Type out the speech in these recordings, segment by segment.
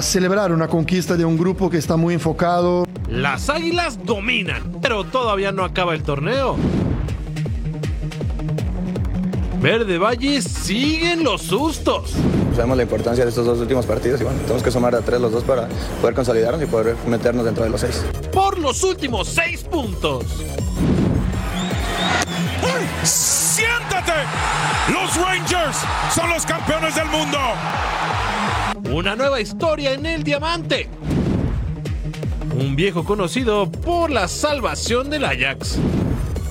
Celebrar una conquista de un grupo que está muy enfocado. Las águilas dominan, pero todavía no acaba el torneo. Verde Valle siguen los sustos. Sabemos la importancia de estos dos últimos partidos y bueno, tenemos que sumar a tres los dos para poder consolidarnos y poder meternos dentro de los seis. Por los últimos seis puntos. ¡Siéntate! Los Rangers son los campeones del mundo. Una nueva historia en el diamante. Un viejo conocido por la salvación del Ajax.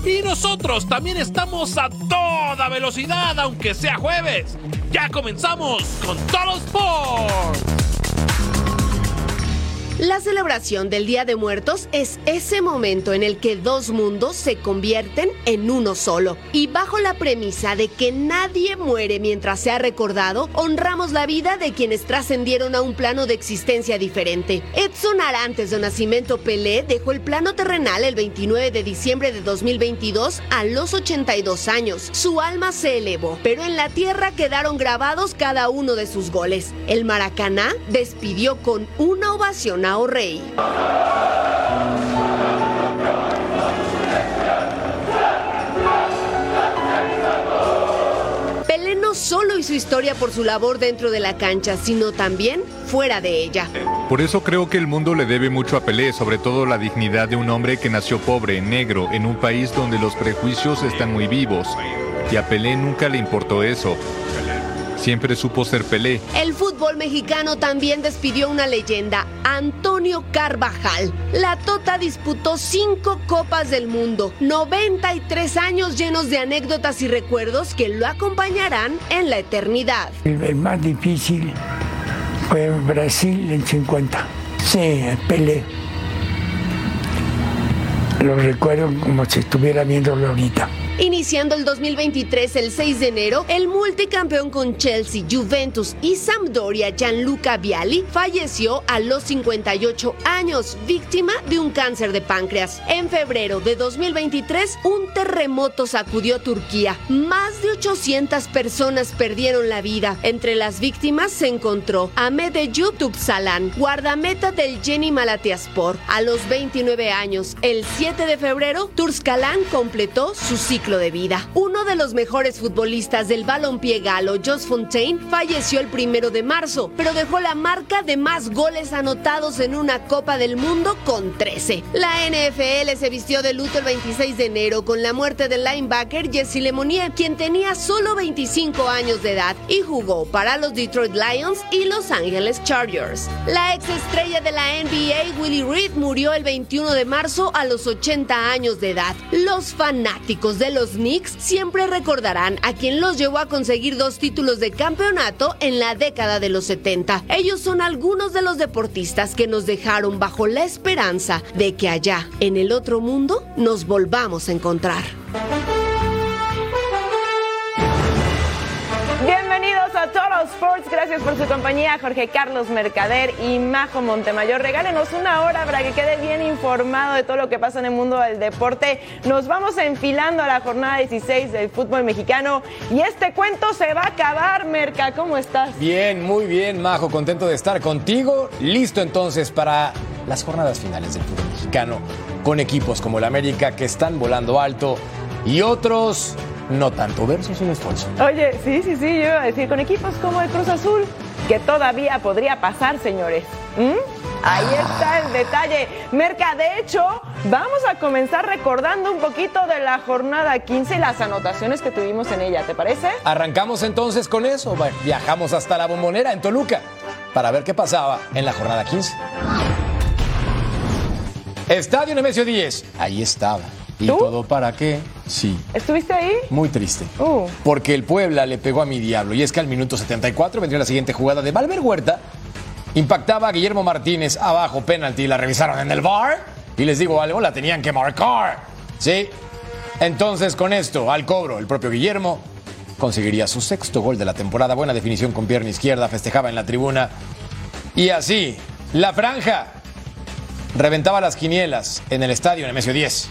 Y nosotros también estamos a toda velocidad, aunque sea jueves. Ya comenzamos con Total Sports. La celebración del Día de Muertos es ese momento en el que dos mundos se convierten en uno solo. Y bajo la premisa de que nadie muere mientras sea recordado, honramos la vida de quienes trascendieron a un plano de existencia diferente. Edson Arantes de Nacimiento Pelé dejó el plano terrenal el 29 de diciembre de 2022 a los 82 años. Su alma se elevó, pero en la tierra quedaron grabados cada uno de sus goles. El Maracaná despidió con una ovación O'Reilly. Pelé no solo hizo historia por su labor dentro de la cancha, sino también fuera de ella. Por eso creo que el mundo le debe mucho a Pelé, sobre todo la dignidad de un hombre que nació pobre, negro, en un país donde los prejuicios están muy vivos. Y a Pelé nunca le importó eso. Siempre supo ser Pelé. El fútbol mexicano también despidió una leyenda, Antonio Carvajal. La Tota disputó cinco Copas del Mundo, 93 años llenos de anécdotas y recuerdos que lo acompañarán en la eternidad. El, el más difícil fue Brasil en 50. Sí, Pelé. Lo recuerdo como si estuviera viéndolo ahorita. Iniciando el 2023, el 6 de enero, el multicampeón con Chelsea, Juventus y Sampdoria, Gianluca Vialli, falleció a los 58 años, víctima de un cáncer de páncreas. En febrero de 2023, un terremoto sacudió Turquía. Más de 800 personas perdieron la vida. Entre las víctimas se encontró Ahmed Eyüp Tupsalan, guardameta del Jenny Malatyaspor. A los 29 años, el 7 de febrero, Turskalan completó su ciclo de vida. Uno de los mejores futbolistas del balompié galo, Jos Fontaine, falleció el primero de marzo, pero dejó la marca de más goles anotados en una Copa del Mundo con 13. La NFL se vistió de luto el 26 de enero con la muerte del linebacker Jesse Lemonier, quien tenía solo 25 años de edad y jugó para los Detroit Lions y Los Angeles Chargers. La ex estrella de la NBA, Willie Reed, murió el 21 de marzo a los 80 años de edad. Los fanáticos de los Knicks siempre recordarán a quien los llevó a conseguir dos títulos de campeonato en la década de los 70. Ellos son algunos de los deportistas que nos dejaron bajo la esperanza de que allá, en el otro mundo, nos volvamos a encontrar. Bienvenidos a Total Sports, gracias por su compañía, Jorge Carlos Mercader y Majo Montemayor. Regálenos una hora para que quede bien informado de todo lo que pasa en el mundo del deporte. Nos vamos enfilando a la jornada 16 del fútbol mexicano y este cuento se va a acabar, Merca. ¿Cómo estás? Bien, muy bien, Majo, contento de estar contigo. Listo entonces para las jornadas finales del fútbol mexicano con equipos como el América que están volando alto y otros no tanto. Versus un esfuerzo. Oye, sí, sí, sí, yo iba a decir con equipos como el Cruz Azul, que todavía podría pasar, señores. ¿Mm? Ahí está el detalle. Merca, de hecho, Vamos a comenzar recordando un poquito de la jornada 15 y las anotaciones que tuvimos en ella, ¿te parece? Arrancamos entonces con eso. Viajamos hasta la bombonera en Toluca para ver qué pasaba en la jornada 15. Estadio Nemesio 10. Ahí estaba. ¿Y todo para qué? Sí. ¿Estuviste ahí? Muy triste. Uh. Porque el Puebla le pegó a mi diablo. Y es que al minuto 74 vendría la siguiente jugada de Valver Huerta. Impactaba a Guillermo Martínez abajo, penalti. La revisaron en el bar. Y les digo algo, la tenían que marcar. ¿Sí? Entonces, con esto, al cobro, el propio Guillermo conseguiría su sexto gol de la temporada. Buena definición con pierna izquierda, festejaba en la tribuna. Y así, la franja reventaba las quinielas en el estadio Nemesio 10.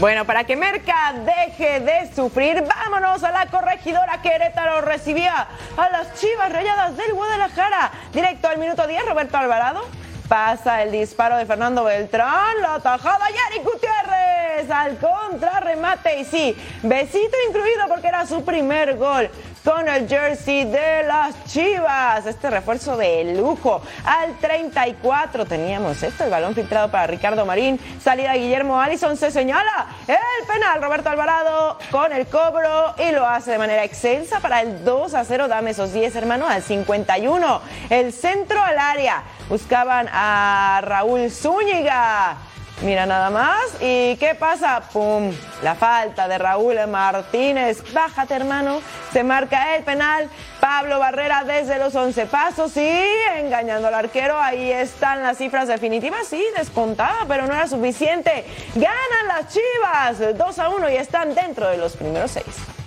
Bueno, para que Merca deje de sufrir, vámonos a la corregidora Querétaro. Recibía a las chivas rayadas del Guadalajara. Directo al minuto 10, Roberto Alvarado. Pasa el disparo de Fernando Beltrán, la tajada Yari Gutiérrez al contrarremate y sí, besito incluido porque era su primer gol con el jersey de las Chivas. Este refuerzo de lujo. Al 34 teníamos esto, el balón filtrado para Ricardo Marín. Salida Guillermo Allison se señala el penal. Roberto Alvarado con el cobro y lo hace de manera excelsa para el 2 a 0. Dame esos 10, hermano, al 51. El centro al área. Buscaban a Raúl Zúñiga. Mira nada más. ¿Y qué pasa? ¡Pum! La falta de Raúl Martínez. Bájate, hermano. Se marca el penal. Pablo Barrera desde los 11 pasos. Sí, engañando al arquero. Ahí están las cifras definitivas. Sí, descontaba, pero no era suficiente. Ganan las Chivas. 2 a 1 y están dentro de los primeros seis.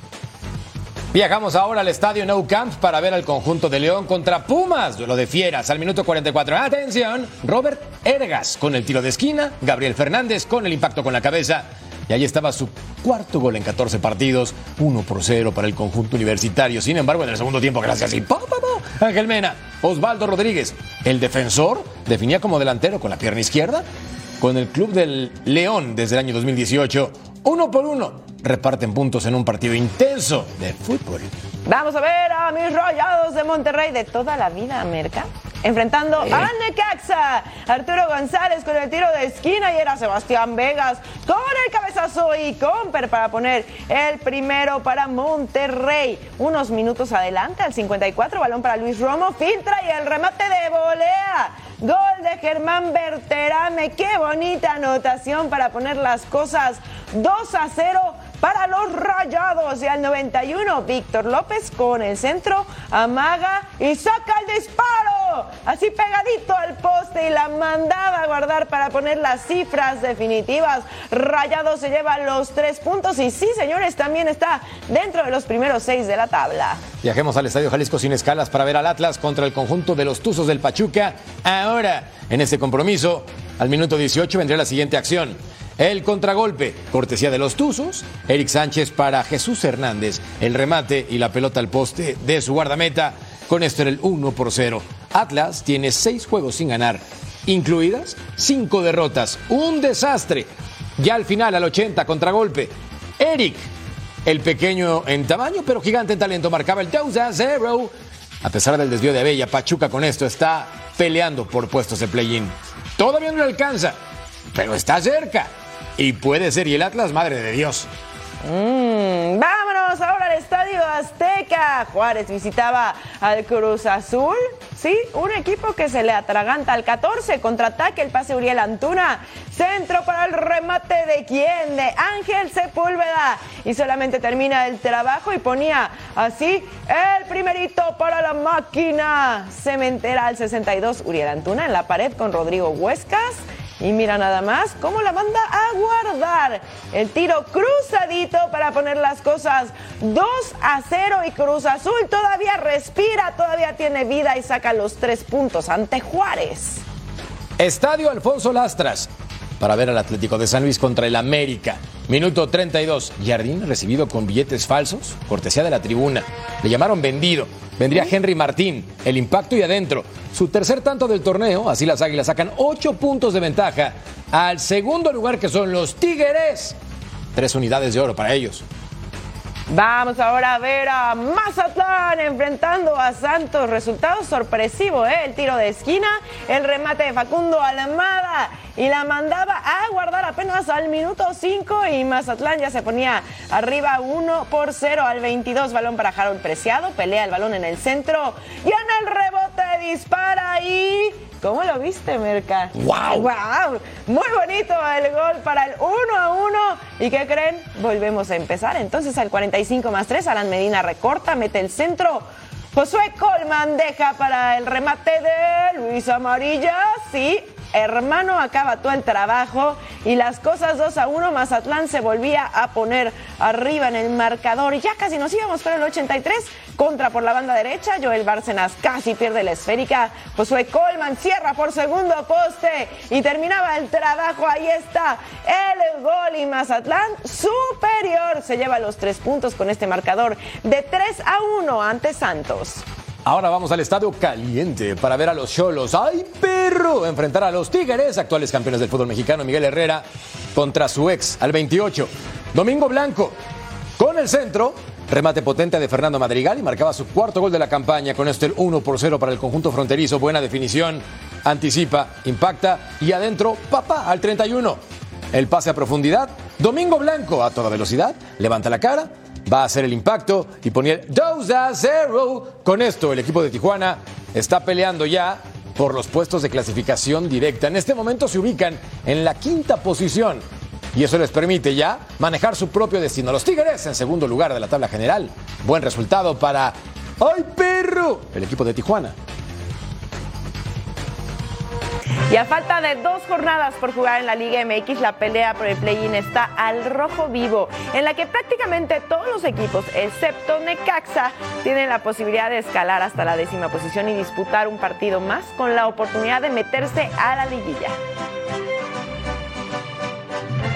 Viajamos ahora al estadio Nou Camp para ver al conjunto de León contra Pumas, lo de fieras al minuto 44. Atención, Robert Ergas con el tiro de esquina, Gabriel Fernández con el impacto con la cabeza. Y ahí estaba su cuarto gol en 14 partidos, 1 por 0 para el conjunto universitario. Sin embargo, en el segundo tiempo, gracias y Ángel Mena, Osvaldo Rodríguez, el defensor, definía como delantero con la pierna izquierda, con el club del León desde el año 2018. Uno por uno, reparten puntos en un partido intenso de fútbol. Vamos a ver a mis rayados de Monterrey de toda la vida, Merca. Enfrentando a Necaxa, Arturo González con el tiro de esquina y era Sebastián Vegas con el cabezazo y Comper para poner el primero para Monterrey. Unos minutos adelante, al 54, balón para Luis Romo, filtra y el remate de volea. Gol de Germán Berterame, qué bonita anotación para poner las cosas 2 a 0 para los Rayados. Y al 91, Víctor López con el centro, amaga y saca el disparo. Así pegadito al poste y la mandaba a guardar para poner las cifras definitivas. Rayados se lleva los tres puntos y sí, señores, también está dentro de los primeros seis de la tabla. Viajemos al Estadio Jalisco sin escalas para ver al Atlas contra el conjunto de los Tuzos del Pachuca. Ahora, en este compromiso, al minuto 18 vendría la siguiente acción. El contragolpe, cortesía de los Tuzos. Eric Sánchez para Jesús Hernández. El remate y la pelota al poste de su guardameta. Con esto era el 1 por 0. Atlas tiene seis juegos sin ganar, incluidas cinco derrotas. Un desastre. Ya al final, al 80, contragolpe. Eric, el pequeño en tamaño, pero gigante en talento, marcaba el 2 a 0. A pesar del desvío de Abella, Pachuca con esto está peleando por puestos de play-in. Todavía no le alcanza, pero está cerca. Y puede ser, y el Atlas, madre de Dios. Mm, vámonos ahora al Estadio Azteca. Juárez visitaba al Cruz Azul. Sí, un equipo que se le atraganta al 14. Contraataque el pase Uriel Antuna. Centro para el remate de quién? De Ángel Sepúlveda. Y solamente termina el trabajo y ponía así el primerito para la máquina. Cementera al 62. Uriel Antuna en la pared con Rodrigo Huescas. Y mira nada más cómo la manda a guardar. El tiro cruzadito para poner las cosas 2 a 0 y Cruz Azul todavía respira, todavía tiene vida y saca los tres puntos ante Juárez. Estadio Alfonso Lastras para ver al Atlético de San Luis contra el América. Minuto 32. Jardín recibido con billetes falsos, cortesía de la tribuna. Le llamaron vendido. Vendría Henry Martín, el impacto y adentro. Su tercer tanto del torneo, así las águilas sacan ocho puntos de ventaja al segundo lugar que son los Tigres. Tres unidades de oro para ellos. Vamos ahora a ver a Mazatlán enfrentando a Santos. Resultado sorpresivo, ¿eh? El tiro de esquina, el remate de Facundo Almada y la mandaba a guardar apenas al minuto 5 y Mazatlán ya se ponía arriba 1 por 0 al 22. Balón para Harold Preciado, pelea el balón en el centro y en el rebote dispara y ¿Cómo lo viste, Merca? ¡Wow! ¡Wow! Muy bonito el gol para el 1 a 1. ¿Y qué creen? Volvemos a empezar. Entonces al 45 más 3, Alan Medina recorta, mete el centro. Josué Colman deja para el remate de Luis Amarilla. Sí, hermano acaba todo el trabajo y las cosas 2 a 1. Mazatlán se volvía a poner arriba en el marcador. Ya casi nos íbamos con el 83. Contra por la banda derecha. Joel Bárcenas casi pierde la esférica. Josué Colman cierra por segundo poste y terminaba el trabajo. Ahí está el gol y Mazatlán superior. Se lleva los tres puntos con este marcador de 3 a 1 ante Santos. Ahora vamos al estadio caliente para ver a los Cholos. ¡Ay, perro! Enfrentar a los Tigres, actuales campeones del fútbol mexicano, Miguel Herrera, contra su ex, al 28. Domingo Blanco, con el centro, remate potente de Fernando Madrigal y marcaba su cuarto gol de la campaña. Con esto el 1 por 0 para el conjunto fronterizo. Buena definición, anticipa, impacta y adentro, papá, al 31. El pase a profundidad, Domingo Blanco a toda velocidad, levanta la cara, va a hacer el impacto y poner 2 a 0. Con esto, el equipo de Tijuana está peleando ya por los puestos de clasificación directa. En este momento se ubican en la quinta posición y eso les permite ya manejar su propio destino. Los Tigres en segundo lugar de la tabla general. Buen resultado para ¡Ay, perro! El equipo de Tijuana. Y a falta de dos jornadas por jugar en la Liga MX, la pelea por el play-in está al rojo vivo, en la que prácticamente todos los equipos, excepto Necaxa, tienen la posibilidad de escalar hasta la décima posición y disputar un partido más con la oportunidad de meterse a la liguilla.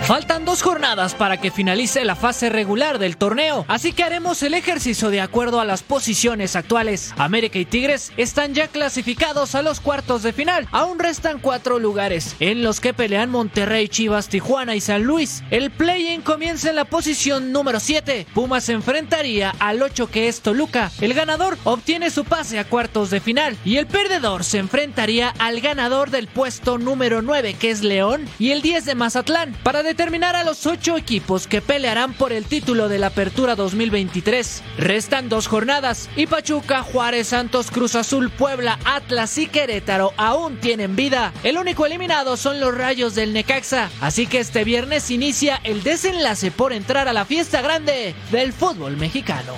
Faltan dos jornadas para que finalice la fase regular del torneo, así que haremos el ejercicio de acuerdo a las posiciones actuales. América y Tigres están ya clasificados a los cuartos de final. Aún restan cuatro lugares, en los que pelean Monterrey, Chivas, Tijuana y San Luis. El play-in comienza en la posición número 7. Pumas se enfrentaría al 8 que es Toluca. El ganador obtiene su pase a cuartos de final y el perdedor se enfrentaría al ganador del puesto número 9 que es León y el 10 de Mazatlán para determinar a los ocho equipos que pelearán por el título de la Apertura 2023. Restan dos jornadas y Pachuca, Juárez, Santos, Cruz Azul, Puebla, Atlas y Querétaro aún tienen vida. El único eliminado son los Rayos del Necaxa, así que este viernes inicia el desenlace por entrar a la fiesta grande del fútbol mexicano.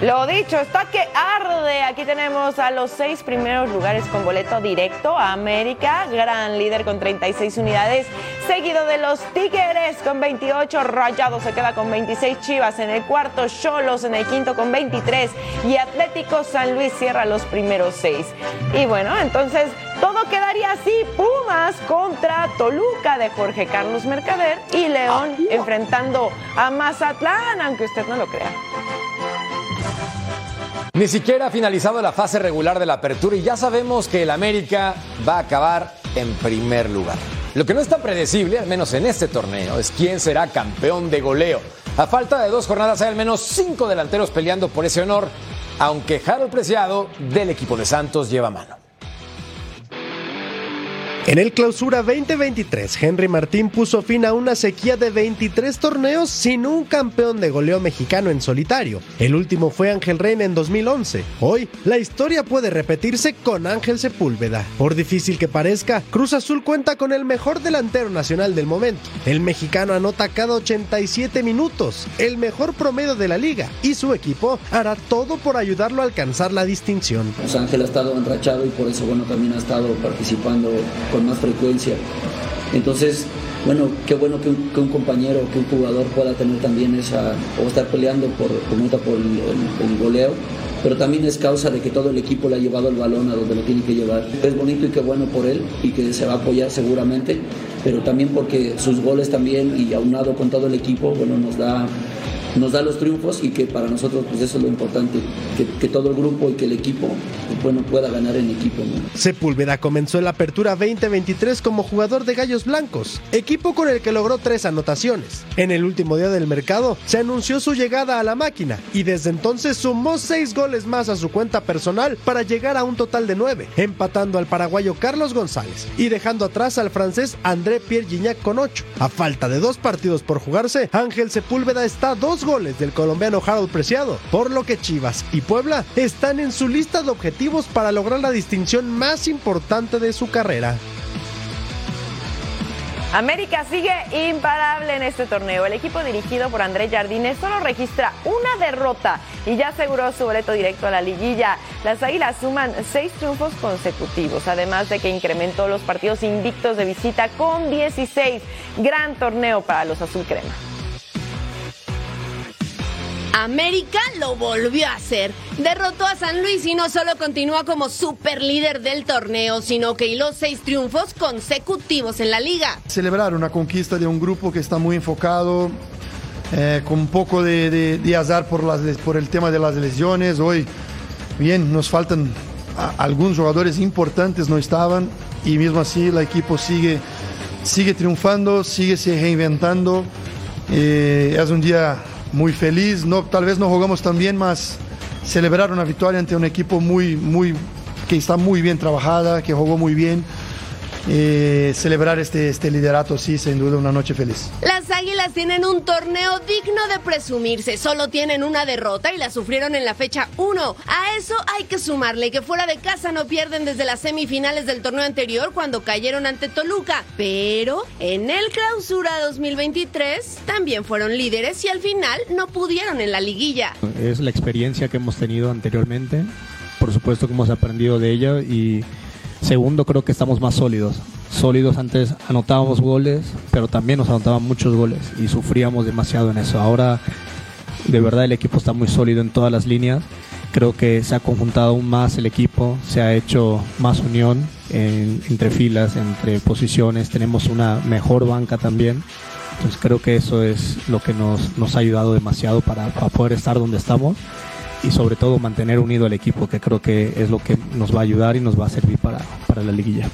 Lo dicho, está que arde. Aquí tenemos a los seis primeros lugares con boleto directo a América, gran líder con 36 unidades, seguido de los Tigres con 28, Rayados se queda con 26, Chivas en el cuarto, Cholos en el quinto con 23 y Atlético San Luis cierra los primeros seis. Y bueno, entonces todo quedaría así, Pumas contra Toluca de Jorge Carlos Mercader y León enfrentando a Mazatlán, aunque usted no lo crea. Ni siquiera ha finalizado la fase regular de la apertura y ya sabemos que el América va a acabar en primer lugar. Lo que no es tan predecible, al menos en este torneo, es quién será campeón de goleo. A falta de dos jornadas hay al menos cinco delanteros peleando por ese honor, aunque Harold Preciado del equipo de Santos lleva mano. En el Clausura 2023, Henry Martín puso fin a una sequía de 23 torneos sin un campeón de goleo mexicano en solitario. El último fue Ángel Reina en 2011. Hoy, la historia puede repetirse con Ángel Sepúlveda. Por difícil que parezca, Cruz Azul cuenta con el mejor delantero nacional del momento. El mexicano anota cada 87 minutos, el mejor promedio de la liga, y su equipo hará todo por ayudarlo a alcanzar la distinción. Pues Ángel ha estado enrachado y por eso bueno también ha estado participando con más frecuencia. Entonces, bueno, qué bueno que un, que un compañero, que un jugador pueda tener también esa, o estar peleando por, está por el, el- el goleo, pero también es causa de que todo el equipo le ha llevado el balón a donde lo tiene que llevar. Es bonito y qué bueno por él y que se va a apoyar seguramente, pero también porque sus goles también y aunado con todo el equipo, bueno, nos da nos da los triunfos y que para nosotros pues eso es lo importante, que, todo el grupo y que el equipo pues, bueno, pueda ganar en equipo. Sepúlveda comenzó en la apertura 2023 como jugador de Gallos Blancos, equipo con el que logró tres anotaciones. En el último día del mercado se anunció su llegada a la máquina y desde entonces sumó seis goles más a su cuenta personal para llegar a un total de nueve, empatando al paraguayo Carlos González y dejando atrás al francés André Pierre Gignac con ocho. A falta de dos partidos por jugarse, Ángel Sepúlveda está a goles del colombiano Harold Preciado, por lo que Chivas y Puebla están en su lista de objetivos para lograr la distinción más importante de su carrera. América sigue imparable en este torneo. El equipo dirigido por Andrés Jardines solo registra una derrota y ya aseguró su boleto directo a la liguilla. Las Águilas suman seis triunfos consecutivos, además de que incrementó los partidos invictos de visita con 16. Gran torneo para los azul crema. América lo volvió a hacer. Derrotó a San Luis y no solo continúa como super líder del torneo, sino que hiló seis triunfos consecutivos en la liga. Celebrar una conquista de un grupo que está muy enfocado, eh, con un poco de, azar por, el tema de las lesiones. Hoy, bien, nos faltan algunos jugadores importantes, no estaban, y mismo así el equipo sigue, sigue triunfando, sigue se reinventando. Eh, es un día muy feliz. No, tal vez no jugamos tan bien, más celebrar una victoria ante un equipo muy, muy, que está muy bien trabajada, que jugó muy bien eh, celebrar este, este liderato, sí, sin duda una noche feliz. Las Águilas tienen un torneo digno de presumirse, solo tienen una derrota y la sufrieron en la fecha 1. A eso hay que sumarle que fuera de casa no pierden desde las semifinales del torneo anterior cuando cayeron ante Toluca, pero en el clausura 2023 también fueron líderes y al final no pudieron en la liguilla. Es la experiencia que hemos tenido anteriormente, por supuesto que hemos aprendido de ella y Segundo, creo que estamos más sólidos. Sólidos antes anotábamos goles, pero también nos anotaban muchos goles y sufríamos demasiado en eso. Ahora, de verdad, el equipo está muy sólido en todas las líneas. Creo que se ha conjuntado aún más el equipo, se ha hecho más unión entre filas, entre posiciones. Tenemos una mejor banca también. Entonces creo que eso es lo que nos, ha ayudado demasiado para, para poder estar donde estamos y sobre todo mantener unido al equipo, que creo que es lo que nos va a ayudar y nos va a servir para, para la liguilla.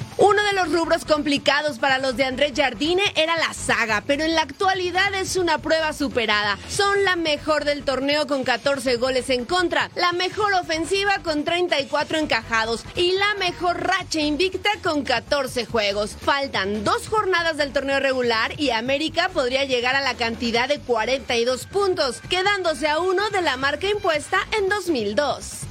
Los rubros complicados para los de Andrés Jardine era la saga, pero en la actualidad es una prueba superada. Son la mejor del torneo con 14 goles en contra, la mejor ofensiva con 34 encajados y la mejor racha invicta con 14 juegos. Faltan dos jornadas del torneo regular y América podría llegar a la cantidad de 42 puntos, quedándose a uno de la marca impuesta en 2002.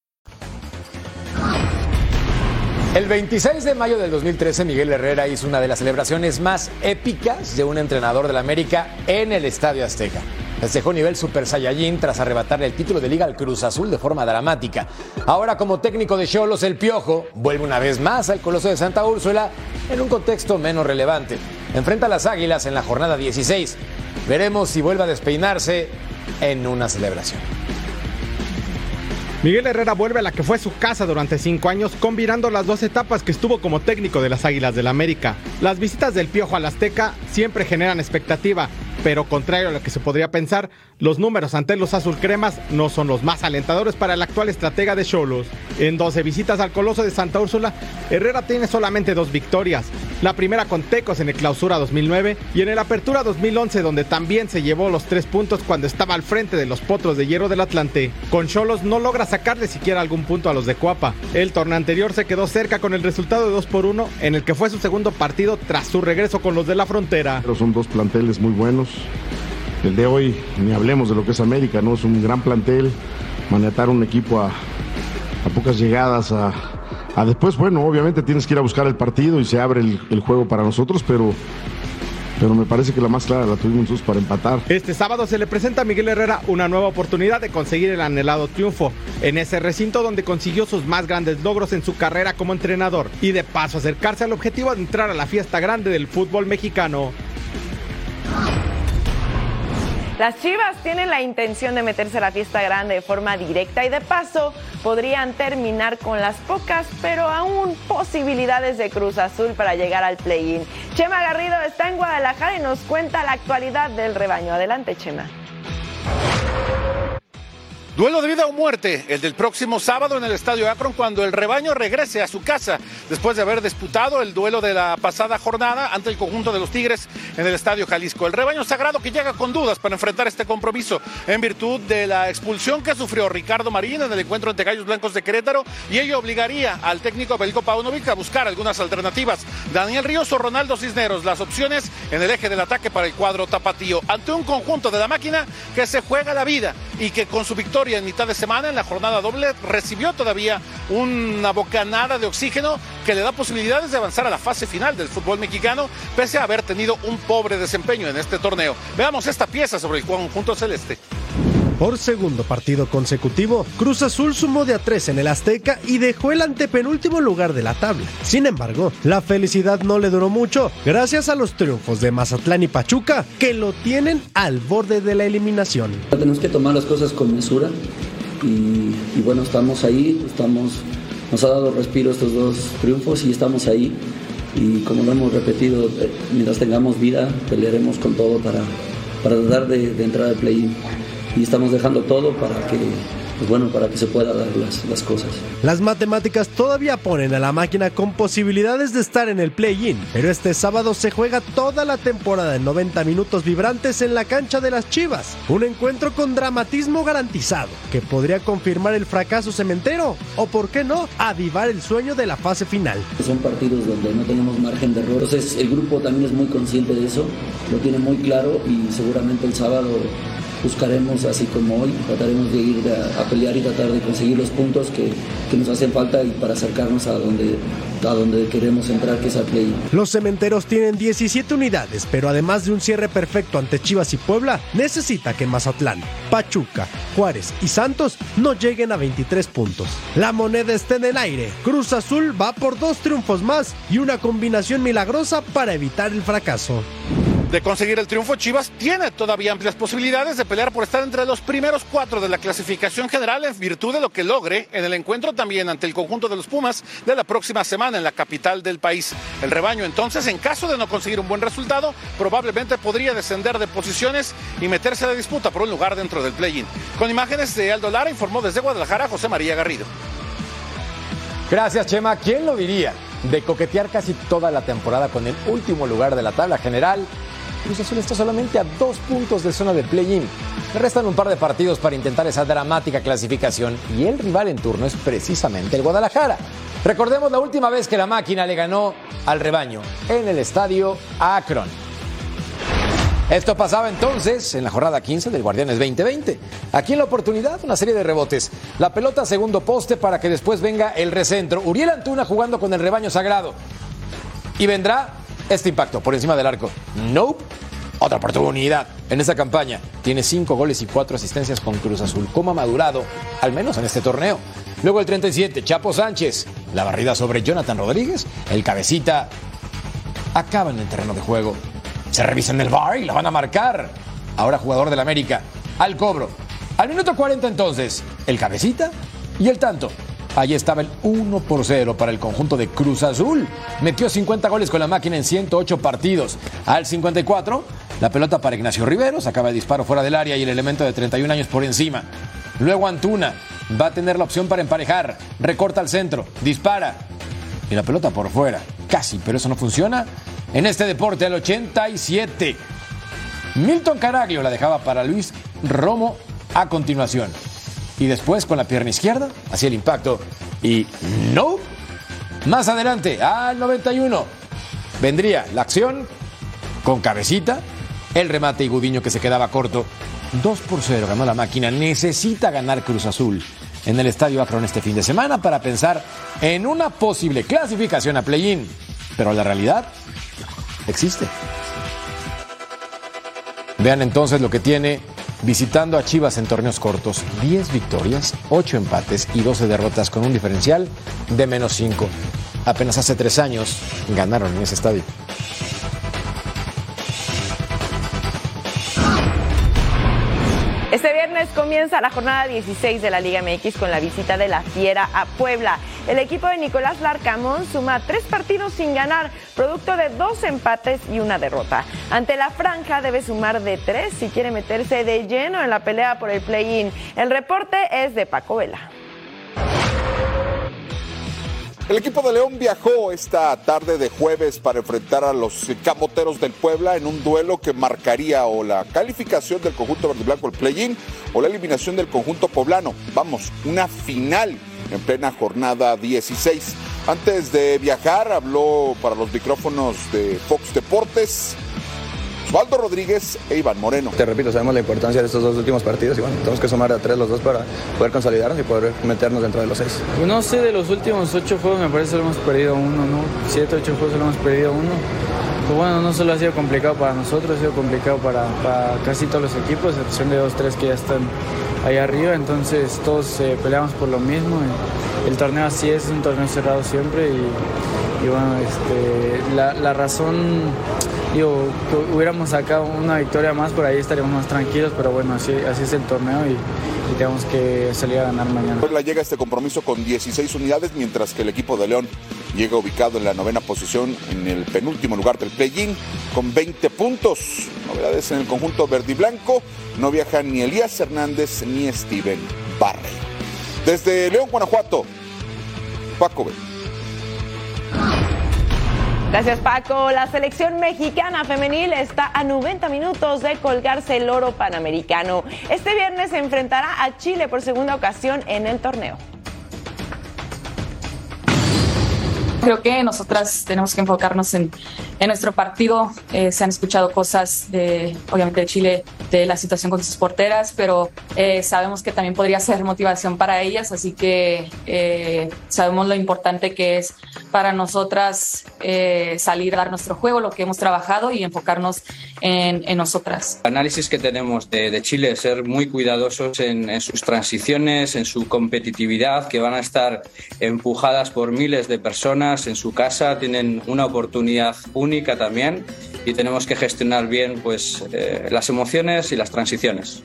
El 26 de mayo del 2013, Miguel Herrera hizo una de las celebraciones más épicas de un entrenador de la América en el Estadio Azteca. Festejó nivel Super Saiyajin tras arrebatarle el título de Liga al Cruz Azul de forma dramática. Ahora, como técnico de Cholos, el Piojo vuelve una vez más al Coloso de Santa Úrsula en un contexto menos relevante. Enfrenta a las Águilas en la jornada 16. Veremos si vuelve a despeinarse en una celebración. Miguel Herrera vuelve a la que fue su casa durante cinco años, combinando las dos etapas que estuvo como técnico de las Águilas del la América. Las visitas del Piojo al Azteca siempre generan expectativa, pero contrario a lo que se podría pensar, los números ante los azulcremas no son los más alentadores para el actual estratega de Cholos. En 12 visitas al Coloso de Santa Úrsula, Herrera tiene solamente dos victorias. La primera con Tecos en el Clausura 2009 y en el Apertura 2011 donde también se llevó los tres puntos cuando estaba al frente de los Potros de Hierro del Atlante. Con Cholos no logra sacarle siquiera algún punto a los de Cuapa. El torneo anterior se quedó cerca con el resultado de 2 por 1 en el que fue su segundo partido tras su regreso con los de la frontera. Pero son dos planteles muy buenos el de hoy, ni hablemos de lo que es América, ¿no? Es un gran plantel, manejar un equipo a, pocas llegadas, a, después, bueno, obviamente tienes que ir a buscar el partido y se abre el, juego para nosotros, pero pero me parece que la más clara la tuvimos nosotros para empatar. Este sábado se le presenta a Miguel Herrera una nueva oportunidad de conseguir el anhelado triunfo en ese recinto donde consiguió sus más grandes logros en su carrera como entrenador y de paso acercarse al objetivo de entrar a la fiesta grande del fútbol mexicano. Las Chivas tienen la intención de meterse a la fiesta grande de forma directa y de paso podrían terminar con las pocas, pero aún posibilidades de Cruz Azul para llegar al play-in. Chema Garrido está en Guadalajara y nos cuenta la actualidad del rebaño. Adelante, Chema. Duelo de vida o muerte, el del próximo sábado en el Estadio Akron cuando el rebaño regrese a su casa después de haber disputado el duelo de la pasada jornada ante el conjunto de los Tigres en el Estadio Jalisco. El rebaño sagrado que llega con dudas para enfrentar este compromiso en virtud de la expulsión que sufrió Ricardo Marín en el encuentro entre Gallos Blancos de Querétaro y ello obligaría al técnico Belko Paunovic a buscar algunas alternativas. Daniel Ríos o Ronaldo Cisneros, las opciones en el eje del ataque para el cuadro tapatío ante un conjunto de la máquina que se juega la vida y que con su victoria en mitad de semana en la jornada doble recibió todavía una bocanada de oxígeno que le da posibilidades de avanzar a la fase final del fútbol mexicano pese a haber tenido un pobre desempeño en este torneo. Veamos esta pieza sobre el conjunto celeste. Por segundo partido consecutivo, Cruz Azul sumó de a tres en el Azteca y dejó el antepenúltimo lugar de la tabla. Sin embargo, la felicidad no le duró mucho, gracias a los triunfos de Mazatlán y Pachuca, que lo tienen al borde de la eliminación. Tenemos que tomar las cosas con mesura y, bueno, estamos ahí, estamos, nos ha dado respiro estos dos triunfos y estamos ahí. Y como lo hemos repetido, eh, mientras tengamos vida, pelearemos con todo para, para tratar de, de entrar al play-in y estamos dejando todo para que pues bueno, para que se pueda dar las, las cosas. Las matemáticas todavía ponen a la máquina con posibilidades de estar en el play-in, pero este sábado se juega toda la temporada en 90 minutos vibrantes en la cancha de las Chivas. Un encuentro con dramatismo garantizado, que podría confirmar el fracaso cementero o, por qué no, avivar el sueño de la fase final. Son partidos donde no tenemos margen de error. Entonces el grupo también es muy consciente de eso, lo tiene muy claro y seguramente el sábado buscaremos, así como hoy, trataremos de ir a, pelear y tratar de conseguir los puntos que, que, nos hacen falta y para acercarnos a donde, a donde queremos entrar, que es al play. Los cementeros tienen 17 unidades, pero además de un cierre perfecto ante Chivas y Puebla, necesita que Mazatlán, Pachuca, Juárez y Santos no lleguen a 23 puntos. La moneda está en el aire. Cruz Azul va por dos triunfos más y una combinación milagrosa para evitar el fracaso de conseguir el triunfo, Chivas tiene todavía amplias posibilidades de pelear por estar entre los primeros cuatro de la clasificación general en virtud de lo que logre en el encuentro también ante el conjunto de los Pumas de la próxima semana en la capital del país. El rebaño entonces, en caso de no conseguir un buen resultado, probablemente podría descender de posiciones y meterse a la disputa por un lugar dentro del play-in. Con imágenes de Aldo Lara informó desde Guadalajara José María Garrido. Gracias, Chema. ¿Quién lo diría? De coquetear casi toda la temporada con el último lugar de la tabla general, Cruz Azul está solamente a dos puntos de zona de play-in. Le restan un par de partidos para intentar esa dramática clasificación y el rival en turno es precisamente el Guadalajara. Recordemos la última vez que la máquina le ganó al rebaño en el estadio Akron. Esto pasaba entonces en la jornada 15 del Guardianes 2020. Aquí en la oportunidad, una serie de rebotes. La pelota segundo poste para que después venga el recentro. Uriel Antuna jugando con el rebaño sagrado. Y vendrá este impacto por encima del arco. Nope. Otra oportunidad en esta campaña. Tiene cinco goles y cuatro asistencias con Cruz Azul. ¿Cómo ha madurado? Al menos en este torneo. Luego el 37, Chapo Sánchez. La barrida sobre Jonathan Rodríguez. El cabecita acaba en el terreno de juego. Se revisa en el bar y la van a marcar. Ahora jugador del América. Al cobro. Al minuto 40 entonces, el cabecita y el tanto. Allí estaba el 1 por 0 para el conjunto de Cruz Azul. Metió 50 goles con la máquina en 108 partidos. Al 54, la pelota para Ignacio Riveros. Acaba el disparo fuera del área y el elemento de 31 años por encima. Luego Antuna va a tener la opción para emparejar. Recorta al centro, dispara. Y la pelota por fuera. Casi, pero eso no funciona. En este deporte al 87. Milton Caraglio la dejaba para Luis Romo a continuación y después con la pierna izquierda hacía el impacto y no. Más adelante, al 91, vendría la acción con cabecita, el remate y Gudiño que se quedaba corto. 2 por 0 ganó la máquina. Necesita ganar Cruz Azul en el Estadio Akron este fin de semana para pensar en una posible clasificación a play-in. Pero la realidad existe. Vean entonces lo que tiene visitando a Chivas en torneos cortos. 10 victorias, 8 empates y 12 derrotas con un diferencial de menos 5. Apenas hace 3 años ganaron en ese estadio. Comienza la jornada 16 de la Liga MX con la visita de la Fiera a Puebla. El equipo de Nicolás Larcamón suma tres partidos sin ganar, producto de dos empates y una derrota. Ante la franja debe sumar de tres si quiere meterse de lleno en la pelea por el play-in. El reporte es de Paco Vela. El equipo de León viajó esta tarde de jueves para enfrentar a los camoteros del Puebla en un duelo que marcaría o la calificación del conjunto verde blanco al play-in o la eliminación del conjunto poblano. Vamos, una final en plena jornada 16. Antes de viajar habló para los micrófonos de Fox Deportes Osvaldo Rodríguez e Iván Moreno. Te repito, sabemos la importancia de estos dos últimos partidos y bueno, tenemos que sumar a tres los dos para poder consolidarnos y poder meternos dentro de los seis. No sé, de los últimos ocho juegos me parece que hemos perdido uno, ¿no? Siete, ocho juegos solo hemos perdido uno. Pues bueno, no solo ha sido complicado para nosotros, ha sido complicado para, para casi todos los equipos, a excepción de dos, tres que ya están ahí arriba, entonces todos eh, peleamos por lo mismo. El torneo así es, es un torneo cerrado siempre y, y bueno, este, la, la razón digo, que hubiéramos sacado una victoria más, por ahí estaríamos más tranquilos, pero bueno, así, así es el torneo y, tenemos que salir a ganar mañana. Puebla llega a este compromiso con 16 unidades, mientras que el equipo de León llega ubicado en la novena posición en el penúltimo lugar del play-in con 20 puntos. Novedades en el conjunto verde y blanco, no viajan ni Elías Hernández ni Steven Barre. Desde León, Guanajuato, Paco B. Gracias Paco. La selección mexicana femenil está a 90 minutos de colgarse el oro panamericano. Este viernes se enfrentará a Chile por segunda ocasión en el torneo. Creo que nosotras tenemos que enfocarnos en, nuestro partido. Eh, se han escuchado cosas de, obviamente, de Chile, de la situación con sus porteras, pero eh, sabemos que también podría ser motivación para ellas, así que eh, sabemos lo importante que es para nosotras eh, salir a dar nuestro juego, lo que hemos trabajado y enfocarnos en, en nosotras. El análisis que tenemos de, de Chile es ser muy cuidadosos en, en sus transiciones, en su competitividad, que van a estar empujadas por miles de personas en su casa, tienen una oportunidad única también y tenemos que gestionar bien pues, eh, las emociones y las transiciones.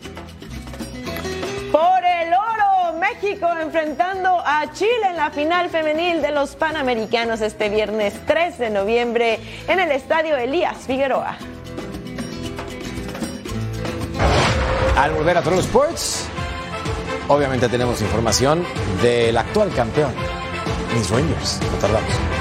Por el oro, México enfrentando a Chile en la final femenil de los Panamericanos este viernes 3 de noviembre en el estadio Elías Figueroa. Al volver a Troll Sports, obviamente tenemos información del actual campeón, mis Rangers. No tardamos.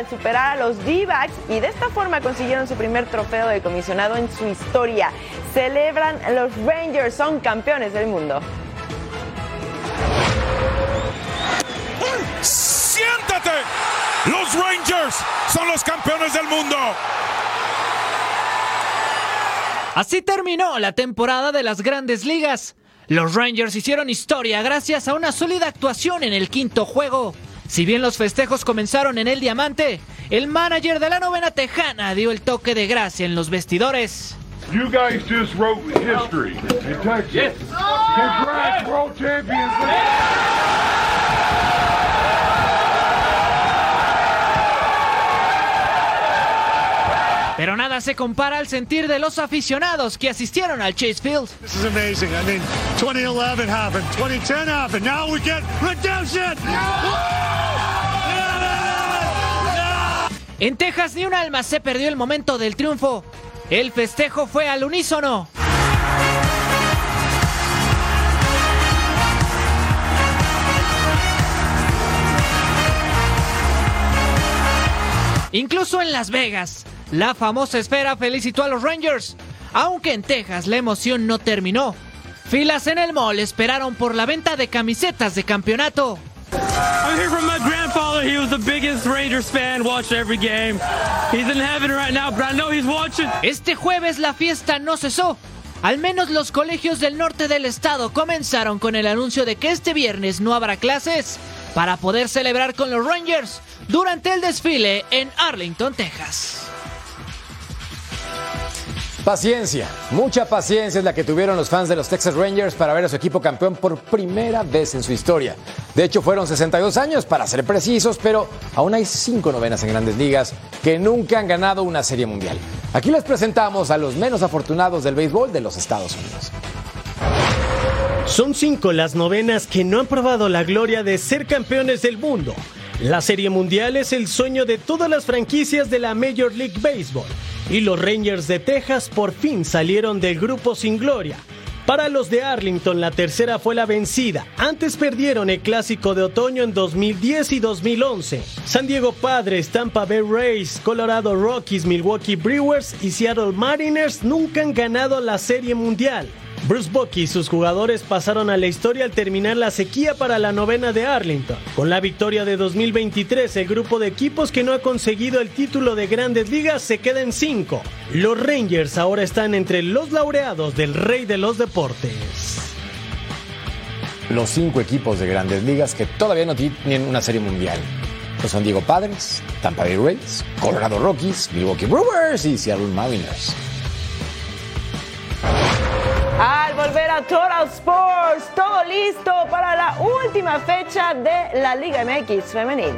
Al superar a los D-backs y de esta forma consiguieron su primer trofeo de comisionado en su historia. Celebran los Rangers, son campeones del mundo. ¡Siéntate! Los Rangers son los campeones del mundo. Así terminó la temporada de las grandes ligas. Los Rangers hicieron historia gracias a una sólida actuación en el quinto juego. Si bien los festejos comenzaron en el diamante, el manager de la novena tejana dio el toque de gracia en los vestidores. You guys just wrote history in Texas. Congrats, world champions. Pero nada se compara al sentir de los aficionados que asistieron al Chase Field. This is amazing. I mean, 2011 happened, 2010 happened. Now we get redemption. En Texas ni un alma se perdió el momento del triunfo. El festejo fue al unísono. Incluso en Las Vegas, la famosa esfera felicitó a los Rangers. Aunque en Texas la emoción no terminó, Filas en el mall esperaron por la venta de camisetas de campeonato. I'm here from my grandfather. He was the biggest Rangers fan, watched every game. He's in heaven right now, but I know he's watching. Este jueves la fiesta no cesó. Al menos los colegios del norte del estado comenzaron con el anuncio de que este viernes no habrá clases para poder celebrar con los Rangers durante el desfile en Arlington, Texas. Paciencia, mucha paciencia es la que tuvieron los fans de los Texas Rangers para ver a su equipo campeón por primera vez en su historia. De hecho, fueron 62 años para ser precisos, pero aún hay cinco novenas en grandes ligas que nunca han ganado una serie mundial. Aquí les presentamos a los menos afortunados del béisbol de los Estados Unidos. Son cinco las novenas que no han probado la gloria de ser campeones del mundo. La Serie Mundial es el sueño de todas las franquicias de la Major League Baseball y los Rangers de Texas por fin salieron del grupo sin gloria. Para los de Arlington la tercera fue la vencida. Antes perdieron el clásico de otoño en 2010 y 2011. San Diego Padres, Tampa Bay Rays, Colorado Rockies, Milwaukee Brewers y Seattle Mariners nunca han ganado la Serie Mundial. Bruce Bucky y sus jugadores pasaron a la historia al terminar la sequía para la novena de Arlington. Con la victoria de 2023, el grupo de equipos que no ha conseguido el título de grandes ligas se queda en cinco. Los Rangers ahora están entre los laureados del rey de los deportes. Los cinco equipos de grandes ligas que todavía no tienen una serie mundial. Los San Diego Padres, Tampa Bay Rays, Colorado Rockies, Milwaukee Brewers y Seattle Mariners. Al volver a Total Sports, todo listo para la última fecha de la Liga MX femenil.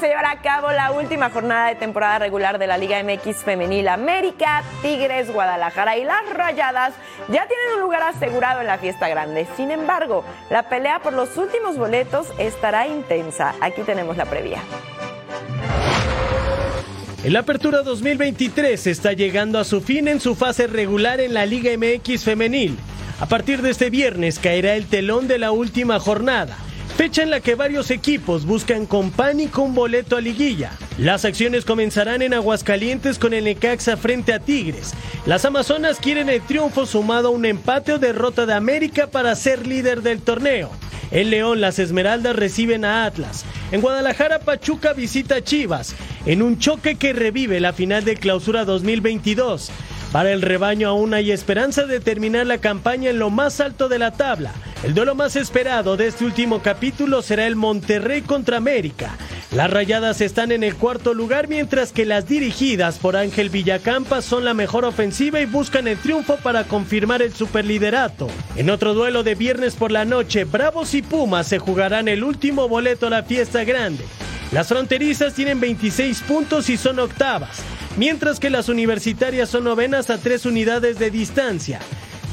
Se llevará a cabo la última jornada de temporada regular de la Liga MX Femenil América, Tigres, Guadalajara y las Rayadas ya tienen un lugar asegurado en la fiesta grande. Sin embargo, la pelea por los últimos boletos estará intensa. Aquí tenemos la previa. El Apertura 2023 está llegando a su fin en su fase regular en la Liga MX Femenil. A partir de este viernes caerá el telón de la última jornada. Fecha en la que varios equipos buscan con pánico un boleto a liguilla. Las acciones comenzarán en Aguascalientes con el Necaxa frente a Tigres. Las Amazonas quieren el triunfo sumado a un empate o derrota de América para ser líder del torneo. En León, las Esmeraldas reciben a Atlas. En Guadalajara, Pachuca visita Chivas. En un choque que revive la final de clausura 2022. Para el rebaño aún hay esperanza de terminar la campaña en lo más alto de la tabla. El duelo más esperado de este último capítulo será el Monterrey contra América. Las rayadas están en el cuarto lugar mientras que las dirigidas por Ángel Villacampa son la mejor ofensiva y buscan el triunfo para confirmar el superliderato. En otro duelo de viernes por la noche, Bravos y Pumas se jugarán el último boleto a la fiesta grande. Las fronterizas tienen 26 puntos y son octavas, mientras que las universitarias son novenas a tres unidades de distancia.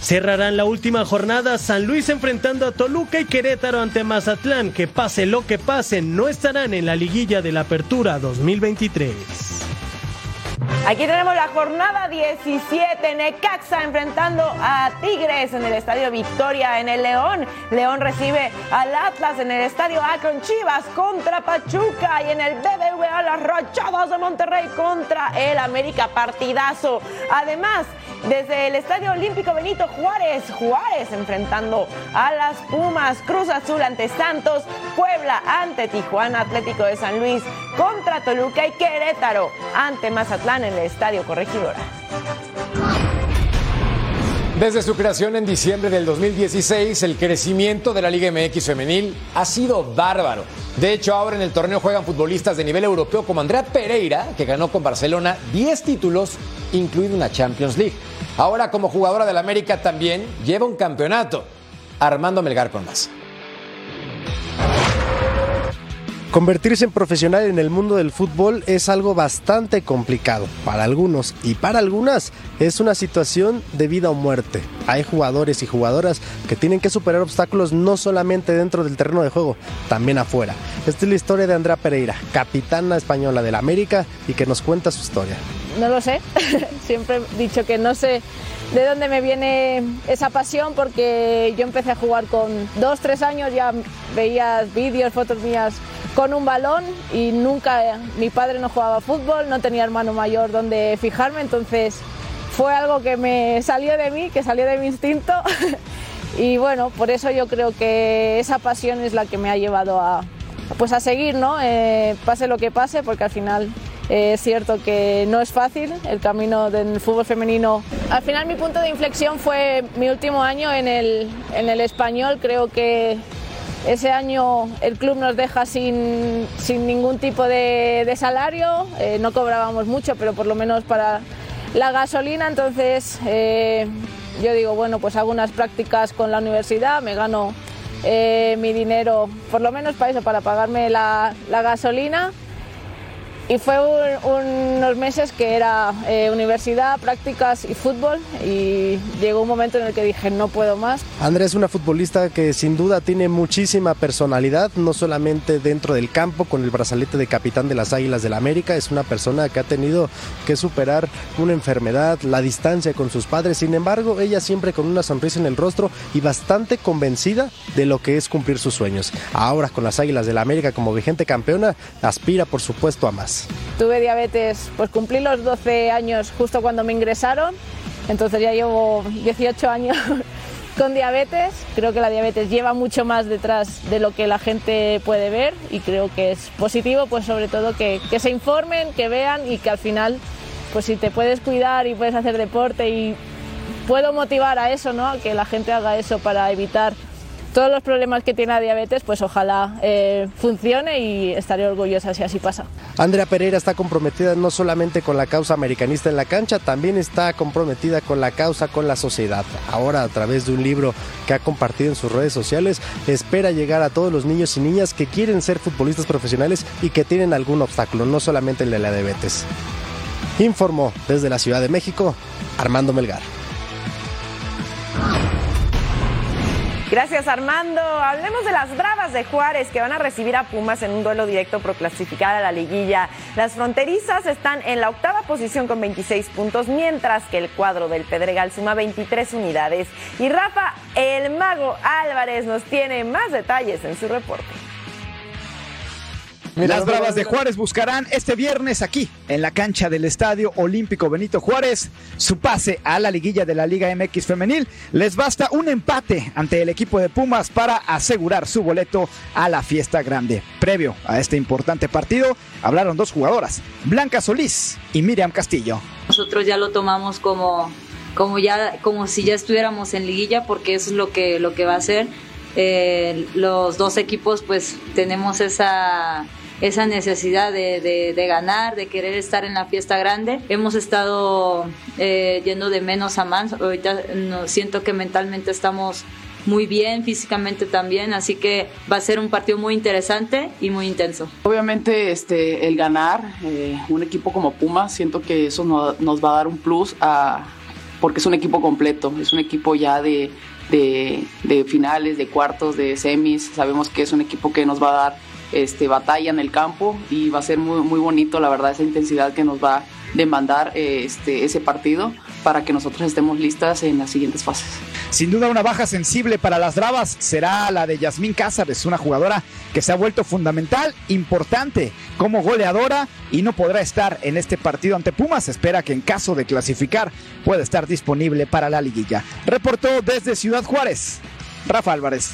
Cerrarán la última jornada San Luis enfrentando a Toluca y Querétaro ante Mazatlán, que pase lo que pase, no estarán en la liguilla de la Apertura 2023. Aquí tenemos la jornada 17, Necaxa enfrentando a Tigres en el Estadio Victoria en el León. León recibe al Atlas en el Estadio Akron Chivas contra Pachuca y en el BBVA las Rachadas de Monterrey contra el América Partidazo. Además, desde el Estadio Olímpico Benito Juárez, Juárez enfrentando a las Pumas, Cruz Azul ante Santos, Puebla ante Tijuana Atlético de San Luis contra Toluca y Querétaro ante Mazatlán en el Estadio Corregidora. Desde su creación en diciembre del 2016, el crecimiento de la Liga MX femenil ha sido bárbaro. De hecho, ahora en el torneo juegan futbolistas de nivel europeo como Andrea Pereira, que ganó con Barcelona 10 títulos, incluido una Champions League. Ahora como jugadora del América también lleva un campeonato. Armando Melgar con más. Convertirse en profesional en el mundo del fútbol es algo bastante complicado. Para algunos y para algunas es una situación de vida o muerte. Hay jugadores y jugadoras que tienen que superar obstáculos no solamente dentro del terreno de juego, también afuera. Esta es la historia de Andrea Pereira, capitana española del América y que nos cuenta su historia. No lo sé, siempre he dicho que no sé de dónde me viene esa pasión porque yo empecé a jugar con dos, tres años, ya veías vídeos, fotos mías con un balón y nunca, mi padre no jugaba fútbol, no tenía hermano mayor donde fijarme, entonces fue algo que me salió de mí, que salió de mi instinto y bueno, por eso yo creo que esa pasión es la que me ha llevado a, pues a seguir, ¿no? Eh, pase lo que pase, porque al final eh, es cierto que no es fácil el camino del fútbol femenino. Al final mi punto de inflexión fue mi último año en el, en el español, creo que ese año el club nos deja sin, sin ningún tipo de, de salario, eh, no cobrábamos mucho, pero por lo menos para la gasolina, entonces eh, yo digo, bueno, pues hago unas prácticas con la universidad, me gano eh, mi dinero, por lo menos para eso, para pagarme la, la gasolina y fue un- unos meses que era eh, universidad, prácticas y fútbol y llegó un momento en el que dije no puedo más. Andrea es una futbolista que sin duda tiene muchísima personalidad, no solamente dentro del campo con el brazalete de capitán de las Águilas del América, es una persona que ha tenido que superar una enfermedad, la distancia con sus padres, sin embargo ella siempre con una sonrisa en el rostro y bastante convencida de lo que es cumplir sus sueños. Ahora con las Águilas del América como vigente campeona, aspira por supuesto a más. Tuve diabetes, pues cumplí los 12 años justo cuando me ingresaron, entonces ya llevo 18 años con diabetes. Creo que la diabetes lleva mucho más detrás de lo que la gente puede ver y creo que es positivo, pues sobre todo que, que se informen, que vean y que al final, pues si te puedes cuidar y puedes hacer deporte y puedo motivar a eso, ¿no? Que la gente haga eso para evitar todos los problemas que tiene la diabetes, pues ojalá eh, funcione y estaré orgullosa si así pasa. Andrea Pereira está comprometida no solamente con la causa americanista en la cancha, también está comprometida con la causa con la sociedad. Ahora, a través de un libro que ha compartido en sus redes sociales, espera llegar a todos los niños y niñas que quieren ser futbolistas profesionales y que tienen algún obstáculo, no solamente el de la diabetes. Informó desde la Ciudad de México Armando Melgar. Gracias Armando. Hablemos de las Bravas de Juárez que van a recibir a Pumas en un duelo directo por clasificar a la liguilla. Las fronterizas están en la octava posición con 26 puntos, mientras que el cuadro del Pedregal suma 23 unidades. Y Rafa, el mago Álvarez, nos tiene más detalles en su reporte. Las Bravas de Juárez buscarán este viernes aquí, en la cancha del Estadio Olímpico Benito Juárez, su pase a la liguilla de la Liga MX Femenil. Les basta un empate ante el equipo de Pumas para asegurar su boleto a la fiesta grande. Previo a este importante partido, hablaron dos jugadoras, Blanca Solís y Miriam Castillo. Nosotros ya lo tomamos como, como, ya, como si ya estuviéramos en liguilla porque eso es lo que, lo que va a ser. Eh, los dos equipos pues tenemos esa, esa necesidad de, de- ganar, de querer estar en la fiesta grande. Hemos estado eh, yendo de menos a más. Ahorita no, siento que mentalmente estamos muy bien, físicamente también, así que va a ser un partido muy interesante y muy intenso. Obviamente este, el ganar eh, un equipo como Pumas, siento que eso no- nos va a dar un plus a- porque es un equipo completo, es un equipo ya de, de- de finales, de cuartos, de semis, sabemos que es un equipo que nos va a dar este, batalla en el campo y va a ser muy, muy bonito, la verdad, esa intensidad que nos va a demandar eh, este, ese partido para que nosotros estemos listas en las siguientes fases. Sin duda una baja sensible para las Bravas será la de Yasmín Cázares, una jugadora que se ha vuelto fundamental, importante como goleadora y no podrá estar en este partido ante Pumas. Espera que en caso de clasificar pueda estar disponible para la liguilla. Reportó desde Ciudad Juárez, Rafa Álvarez.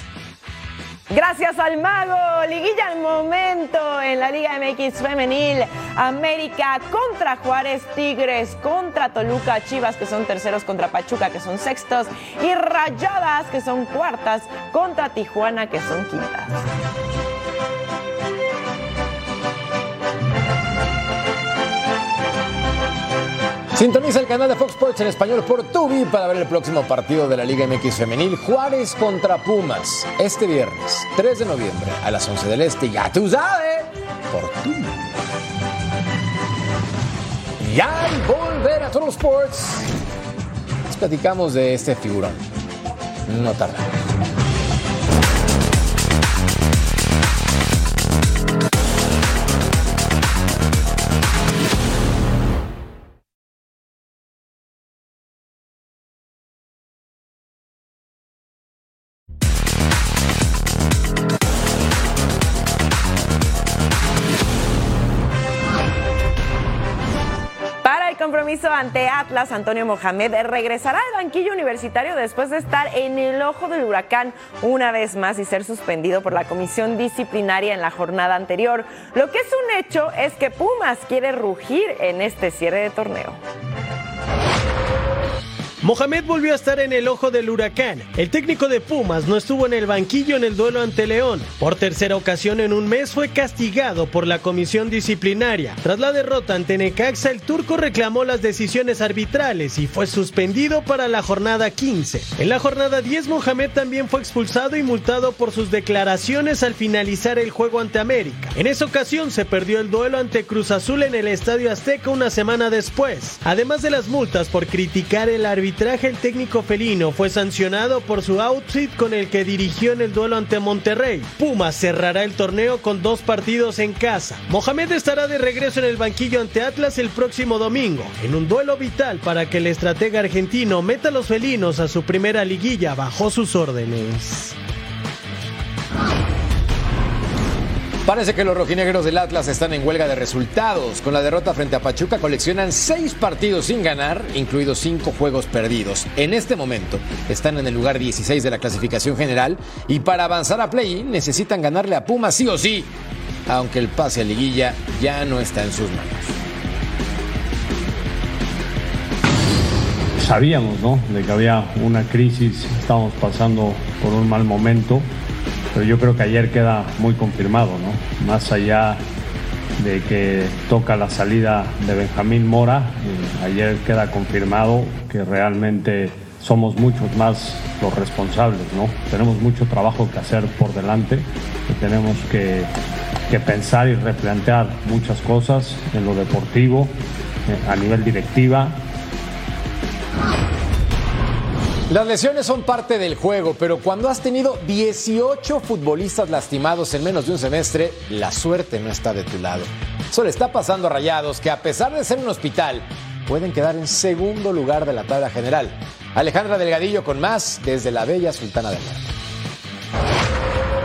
Gracias al mago, liguilla al momento en la Liga MX femenil. América contra Juárez, Tigres contra Toluca, Chivas que son terceros contra Pachuca que son sextos y Rayadas que son cuartas contra Tijuana que son quintas. Sintoniza el canal de Fox Sports en español por Tubi para ver el próximo partido de la Liga MX Femenil Juárez contra Pumas este viernes 3 de noviembre a las 11 del Este. Ya tú sabes, por Tubi. Ya al volver a Total Sports, les platicamos de este figurón. No tarda. Ante Atlas, Antonio Mohamed regresará al banquillo universitario después de estar en el ojo del huracán una vez más y ser suspendido por la comisión disciplinaria en la jornada anterior. Lo que es un hecho es que Pumas quiere rugir en este cierre de torneo. Mohamed volvió a estar en el ojo del huracán. El técnico de Pumas no estuvo en el banquillo en el duelo ante León. Por tercera ocasión en un mes fue castigado por la comisión disciplinaria. Tras la derrota ante Necaxa, el turco reclamó las decisiones arbitrales y fue suspendido para la jornada 15. En la jornada 10, Mohamed también fue expulsado y multado por sus declaraciones al finalizar el juego ante América. En esa ocasión se perdió el duelo ante Cruz Azul en el Estadio Azteca una semana después. Además de las multas por criticar el arbitraje, el técnico felino fue sancionado por su outfit con el que dirigió en el duelo ante Monterrey. Pumas cerrará el torneo con dos partidos en casa. Mohamed estará de regreso en el banquillo ante Atlas el próximo domingo, en un duelo vital para que el estratega argentino meta a los felinos a su primera liguilla bajo sus órdenes. Parece que los rojinegros del Atlas están en huelga de resultados. Con la derrota frente a Pachuca coleccionan seis partidos sin ganar, incluidos cinco juegos perdidos. En este momento están en el lugar 16 de la clasificación general y para avanzar a play necesitan ganarle a Pumas sí o sí, aunque el pase a liguilla ya no está en sus manos. Sabíamos, ¿no? De que había una crisis, estábamos pasando por un mal momento pero yo creo que ayer queda muy confirmado, ¿no? Más allá de que toca la salida de Benjamín Mora, eh, ayer queda confirmado que realmente somos muchos más los responsables, ¿no? Tenemos mucho trabajo que hacer por delante, tenemos que, que pensar y replantear muchas cosas en lo deportivo, eh, a nivel directiva, Las lesiones son parte del juego, pero cuando has tenido 18 futbolistas lastimados en menos de un semestre, la suerte no está de tu lado. Eso le está pasando a Rayados, que a pesar de ser un hospital, pueden quedar en segundo lugar de la tabla general. Alejandra Delgadillo con más desde la bella Sultana del Norte.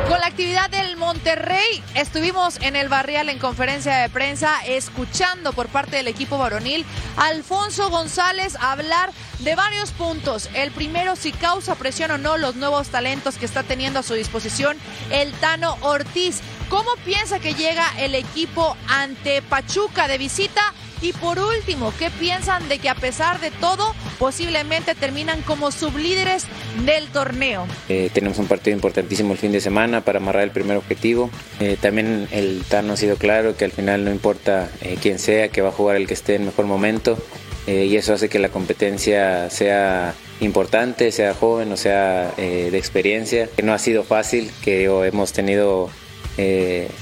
Con la actividad del Monterrey, estuvimos en el Barrial en conferencia de prensa escuchando por parte del equipo varonil Alfonso González hablar de varios puntos. El primero, si causa presión o no los nuevos talentos que está teniendo a su disposición el Tano Ortiz. ¿Cómo piensa que llega el equipo ante Pachuca de visita? Y por último, ¿qué piensan de que a pesar de todo, posiblemente terminan como sublíderes del torneo? Eh, tenemos un partido importantísimo el fin de semana para amarrar el primer objetivo. Eh, también el Tano ha sido claro que al final no importa eh, quién sea, que va a jugar el que esté en mejor momento. y eso hace que la competencia sea importante, sea joven o sea de experiencia. Que no ha sido fácil, que hemos tenido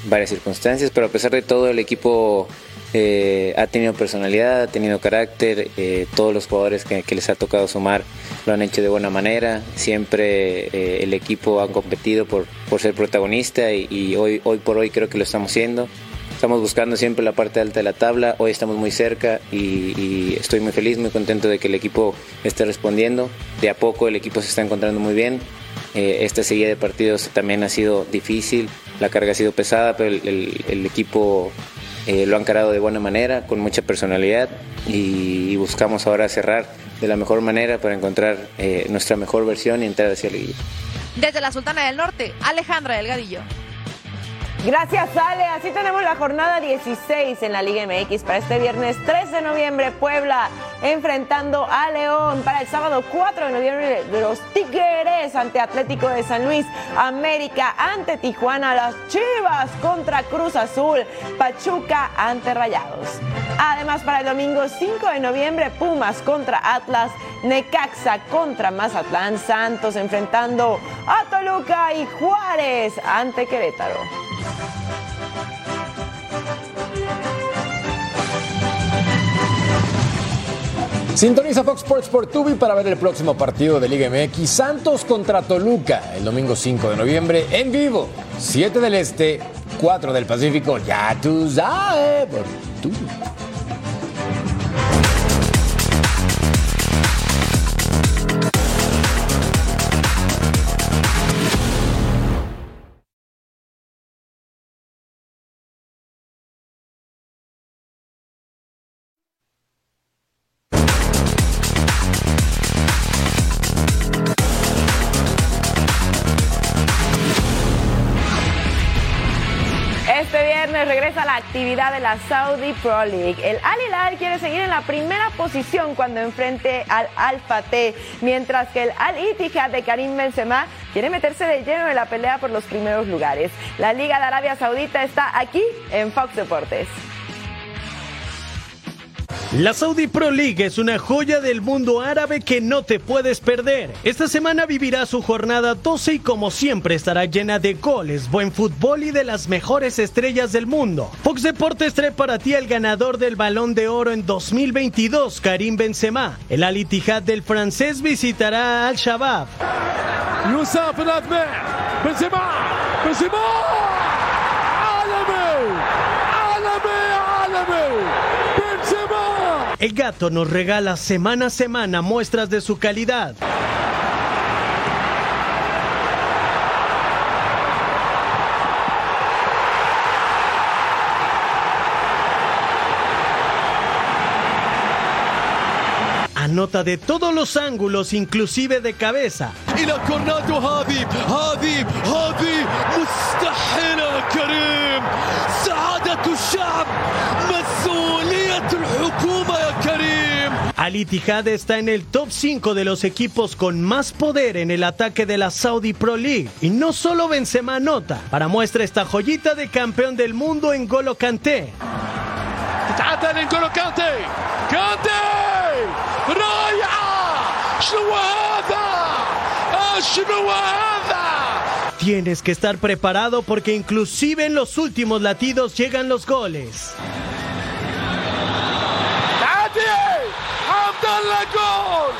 varias circunstancias, pero a pesar de todo el equipo eh, ha tenido personalidad, ha tenido carácter, eh, todos los jugadores que, les ha tocado sumar lo han hecho de buena manera, siempre eh, el equipo ha competido por, por ser protagonista y, hoy, hoy por hoy creo que lo estamos haciendo. Estamos buscando siempre la parte alta de la tabla, hoy estamos muy cerca y, y estoy muy feliz, muy contento de que el equipo esté respondiendo. De a poco el equipo se está encontrando muy bien. Esta serie de partidos también ha sido difícil, la carga ha sido pesada, pero el, el, el equipo eh, lo han carado de buena manera, con mucha personalidad y, y, buscamos ahora cerrar de la mejor manera para encontrar eh, nuestra mejor versión y entrar hacia la liguilla. Desde la Sultana del Norte, Alejandra Delgadillo. Gracias, Ale. Así tenemos la jornada 16 en la Liga MX para este viernes 3 de noviembre. Puebla enfrentando a León. Para el sábado 4 de noviembre, los Tigres ante Atlético de San Luis. América ante Tijuana. Las Chivas contra Cruz Azul. Pachuca ante Rayados. Además, para el domingo 5 de noviembre, Pumas contra Atlas. Necaxa contra Mazatlán. Santos enfrentando a Toluca y Juárez ante Querétaro. Sintoniza Fox Sports por Tubi para ver el próximo partido de Liga MX Santos contra Toluca el domingo 5 de noviembre en vivo, 7 del Este, 4 del Pacífico, ya tú sabes, por Tubi. Actividad de la Saudi Pro League. El Al Hilal quiere seguir en la primera posición cuando enfrente al Al Fateh, mientras que el Al Ittihad de Karim Benzema quiere meterse de lleno en la pelea por los primeros lugares. La Liga de Arabia Saudita está aquí en Fox Deportes. La Saudi Pro League es una joya del mundo árabe que no te puedes perder. Esta semana vivirá su jornada 12 y como siempre estará llena de goles, buen fútbol y de las mejores estrellas del mundo. Fox Deportes trae para ti al ganador del Balón de Oro en 2022, Karim Benzema. El Ali Tijad del francés visitará al Shabab. Benzema, Benzema, el gato nos regala semana a semana muestras de su calidad. Anota de todos los ángulos, inclusive de cabeza. Al Ittihad está en el top 5 de los equipos con más poder en el ataque de la Saudi Pro League. Y no solo Benzema anota, para muestra esta joyita de campeón del mundo en Golo Kanté. تتعدى لنجولو كانتي كانتي رائعة شنو هذا شنو هذا Tienes que estar preparado porque inclusive en los últimos latidos llegan los goles. حمد الله جول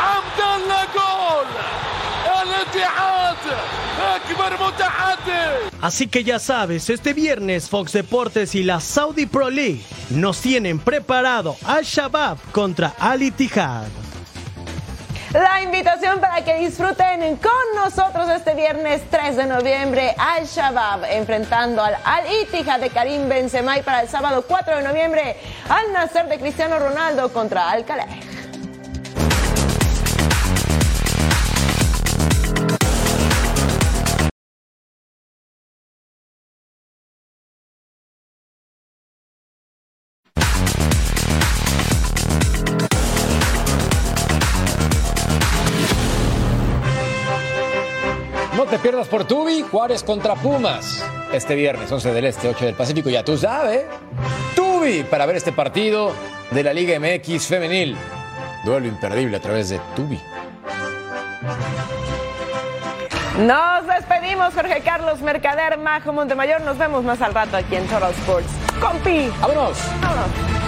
حمد الله جول الاتحاد اكبر متحدث Así que ya sabes, este viernes Fox Deportes y la Saudi Pro League nos tienen preparado al Shabab contra Al Ittihad. La invitación para que disfruten con nosotros este viernes 3 de noviembre al Shabab enfrentando al Al Ittihad de Karim Benzema y para el sábado 4 de noviembre al Nasser de Cristiano Ronaldo contra Al Khelaifi. Pierdas por Tubi, Juárez contra Pumas. Este viernes, 11 del Este, 8 del Pacífico, ya tú sabes. Tubi, para ver este partido de la Liga MX Femenil. Duelo imperdible a través de Tubi. Nos despedimos, Jorge Carlos Mercader, Majo Montemayor. Nos vemos más al rato aquí en Total Sports. ¡Compi! ¡Vámonos! ¡Vámonos!